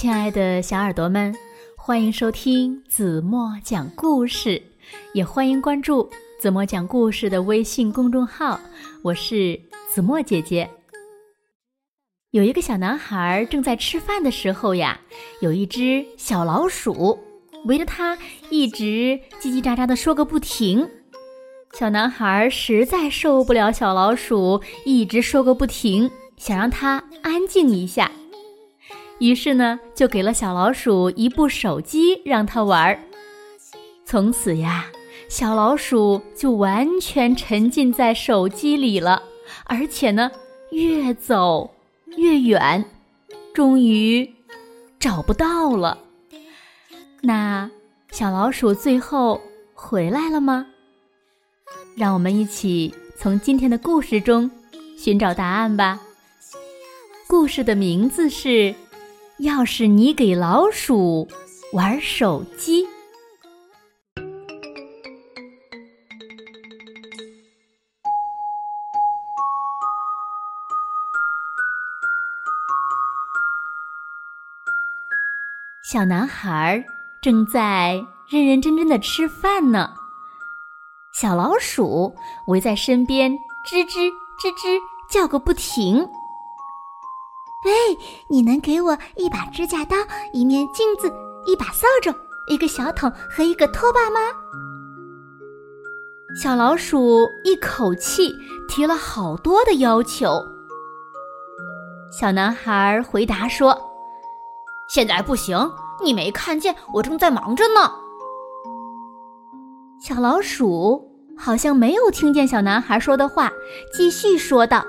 亲爱的小耳朵们，欢迎收听子墨讲故事，也欢迎关注子墨讲故事的微信公众号。我是子墨姐姐。有一个小男孩正在吃饭的时候呀，有一只小老鼠围着他一直叽叽喳喳的说个不停。小男孩实在受不了小老鼠一直说个不停，想让它安静一下。于是呢，就给了小老鼠一部手机让它玩儿。从此呀，小老鼠就完全沉浸在手机里了，而且呢，越走越远，终于找不到了。那小老鼠最后回来了吗？让我们一起从今天的故事中寻找答案吧。故事的名字是。要是你给老鼠玩手机，小男孩正在认认真真的吃饭呢。小老鼠围在身边，吱吱吱吱叫个不停。喂，你能给我一把指甲刀、一面镜子、一把扫帚、一个小桶和一个拖把吗？小老鼠一口气提了好多的要求。小男孩回答说：“现在不行，你没看见我正在忙着呢。”小老鼠好像没有听见小男孩说的话，继续说道。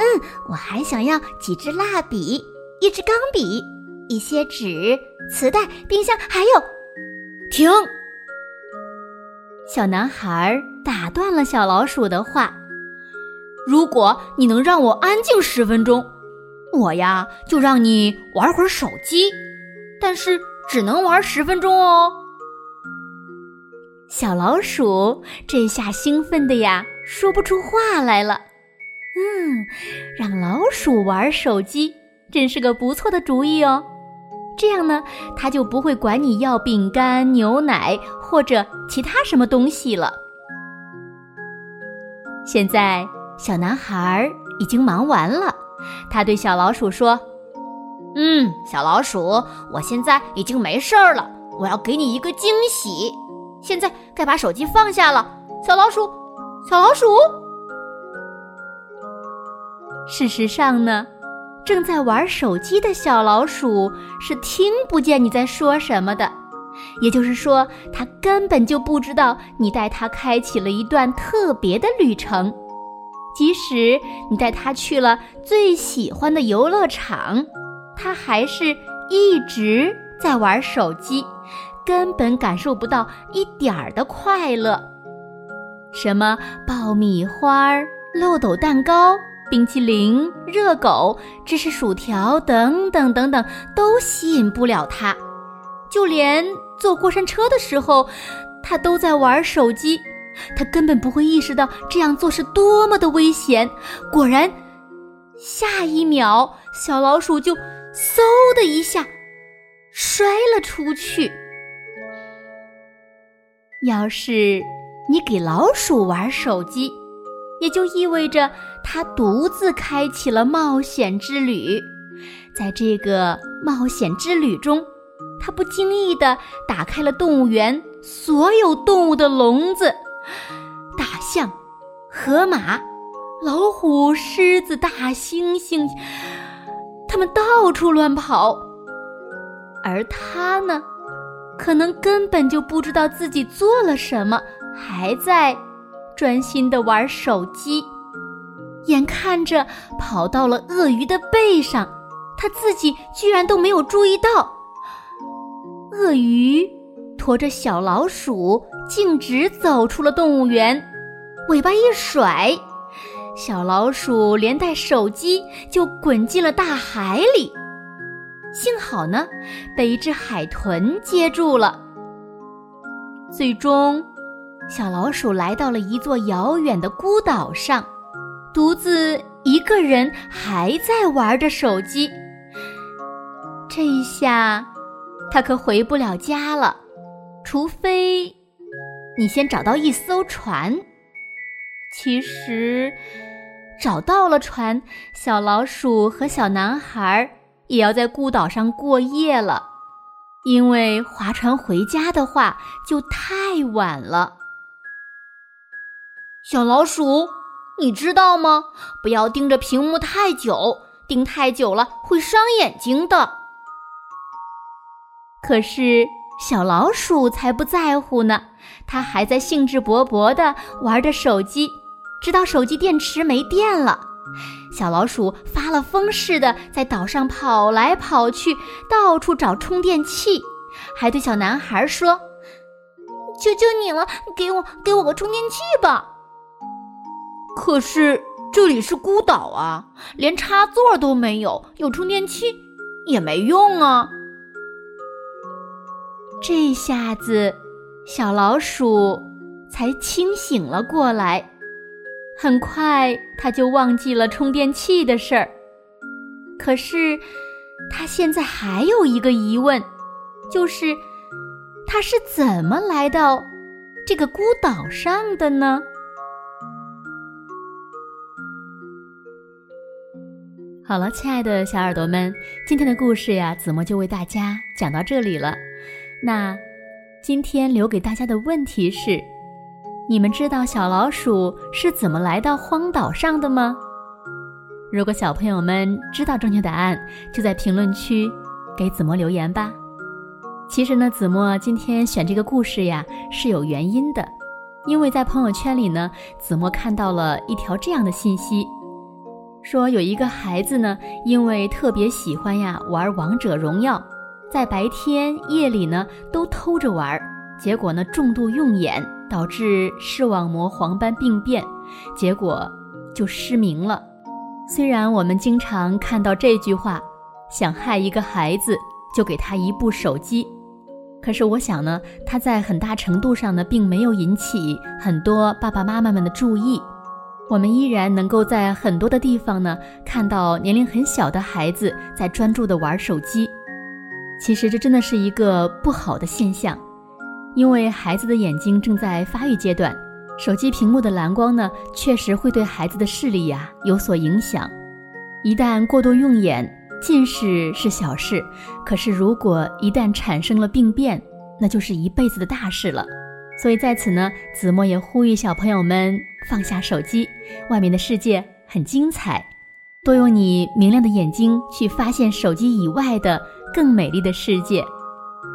嗯，我还想要几支蜡笔，一支钢笔，一些纸、磁带、冰箱，还有……停！小男孩打断了小老鼠的话：“如果你能让我安静十分钟，我呀就让你玩会儿手机，但是只能玩十分钟哦。”小老鼠这下兴奋的呀，说不出话来了。嗯，让老鼠玩手机真是个不错的主意哦。这样呢，它就不会管你要饼干、牛奶或者其他什么东西了。现在，小男孩已经忙完了，他对小老鼠说：“嗯，小老鼠，我现在已经没事儿了，我要给你一个惊喜。现在该把手机放下了，小老鼠，小老鼠。”事实上呢，正在玩手机的小老鼠是听不见你在说什么的，也就是说，它根本就不知道你带它开启了一段特别的旅程。即使你带它去了最喜欢的游乐场，它还是一直在玩手机，根本感受不到一点儿的快乐。什么爆米花、漏斗蛋糕。冰淇淋、热狗、芝士薯条等等等等，都吸引不了他。就连坐过山车的时候，他都在玩手机。他根本不会意识到这样做是多么的危险。果然，下一秒，小老鼠就嗖的一下摔了出去。要是你给老鼠玩手机，也就意味着他独自开启了冒险之旅，在这个冒险之旅中，他不经意地打开了动物园所有动物的笼子，大象、河马、老虎、狮子、大猩猩，他们到处乱跑，而他呢，可能根本就不知道自己做了什么，还在。专心的玩手机，眼看着跑到了鳄鱼的背上，他自己居然都没有注意到。鳄鱼驮着小老鼠径直走出了动物园，尾巴一甩，小老鼠连带手机就滚进了大海里。幸好呢，被一只海豚接住了。最终。小老鼠来到了一座遥远的孤岛上，独自一个人还在玩着手机。这一下，他可回不了家了，除非你先找到一艘船。其实，找到了船，小老鼠和小男孩也要在孤岛上过夜了，因为划船回家的话就太晚了。小老鼠，你知道吗？不要盯着屏幕太久，盯太久了会伤眼睛的。可是小老鼠才不在乎呢，它还在兴致勃勃地玩着手机。直到手机电池没电了，小老鼠发了疯似的在岛上跑来跑去，到处找充电器，还对小男孩说：“求求你了，给我给我个充电器吧！”可是这里是孤岛啊，连插座都没有，有充电器也没用啊！这下子，小老鼠才清醒了过来。很快，他就忘记了充电器的事儿。可是，他现在还有一个疑问，就是他是怎么来到这个孤岛上的呢？好了，亲爱的小耳朵们，今天的故事呀，子墨就为大家讲到这里了。那今天留给大家的问题是。你们知道小老鼠是怎么来到荒岛上的吗？如果小朋友们知道正确答案，就在评论区给子墨留言吧。其实呢，子墨今天选这个故事呀是有原因的，因为在朋友圈里呢，子墨看到了一条这样的信息，说有一个孩子呢，因为特别喜欢呀玩王者荣耀，在白天夜里呢都偷着玩，结果呢重度用眼。导致视网膜黄斑病变，结果就失明了。虽然我们经常看到这句话，想害一个孩子就给他一部手机，可是我想呢，他在很大程度上呢，并没有引起很多爸爸妈妈们的注意。我们依然能够在很多的地方呢，看到年龄很小的孩子在专注的玩手机。其实这真的是一个不好的现象。因为孩子的眼睛正在发育阶段，手机屏幕的蓝光呢，确实会对孩子的视力呀有所影响。一旦过度用眼，近视是小事，可是如果一旦产生了病变，那就是一辈子的大事了。所以在此呢，子墨也呼吁小朋友们放下手机，外面的世界很精彩，多用你明亮的眼睛去发现手机以外的更美丽的世界。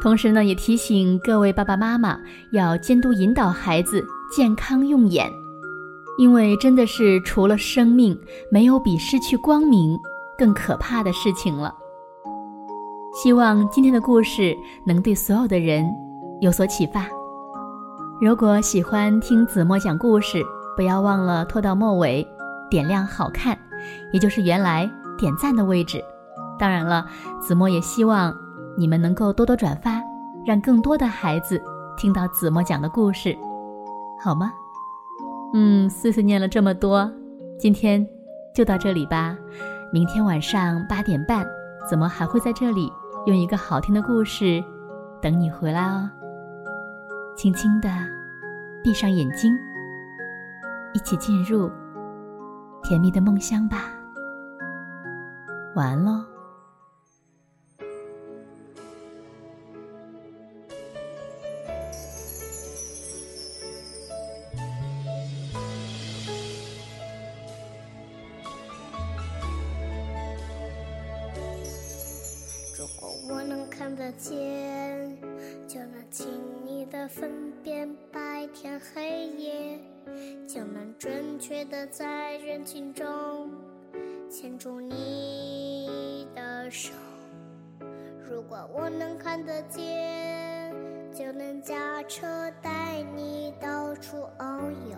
同时呢，也提醒各位爸爸妈妈要监督引导孩子健康用眼，因为真的是除了生命，没有比失去光明更可怕的事情了。希望今天的故事能对所有的人有所启发。如果喜欢听子墨讲故事，不要忘了拖到末尾，点亮好看，也就是原来点赞的位置。当然了，子墨也希望。你们能够多多转发，让更多的孩子听到子墨讲的故事，好吗？嗯，碎碎念了这么多，今天就到这里吧。明天晚上八点半，子墨还会在这里用一个好听的故事等你回来哦。轻轻的闭上眼睛，一起进入甜蜜的梦乡吧。晚安喽。准确的在人群中牵住你的手。如果我能看得见，就能驾车带你到处遨游，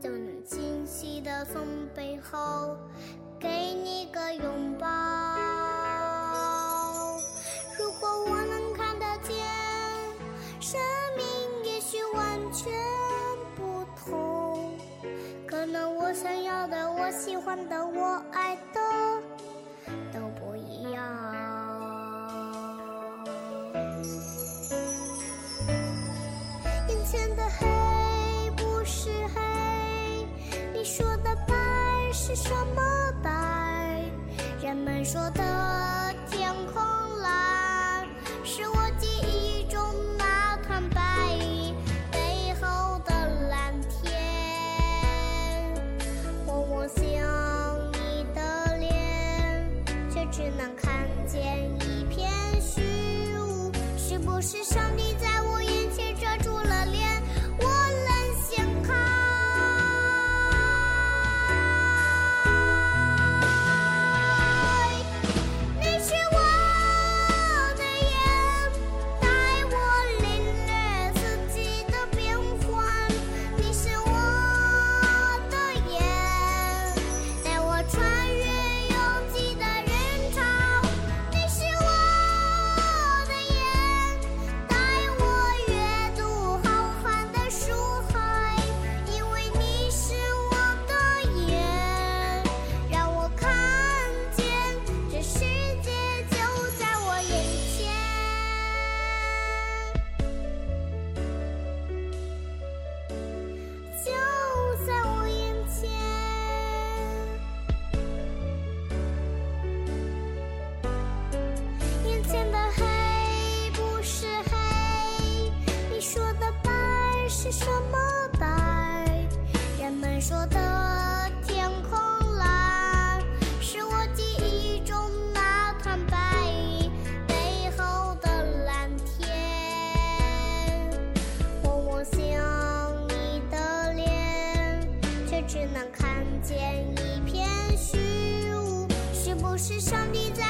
就能清晰的从背后给你个拥抱。如果我能看得见，生命也许完全喜欢的我爱的都不一样。眼前的黑不是黑你说的白是什么白？人们说的天空是上帝在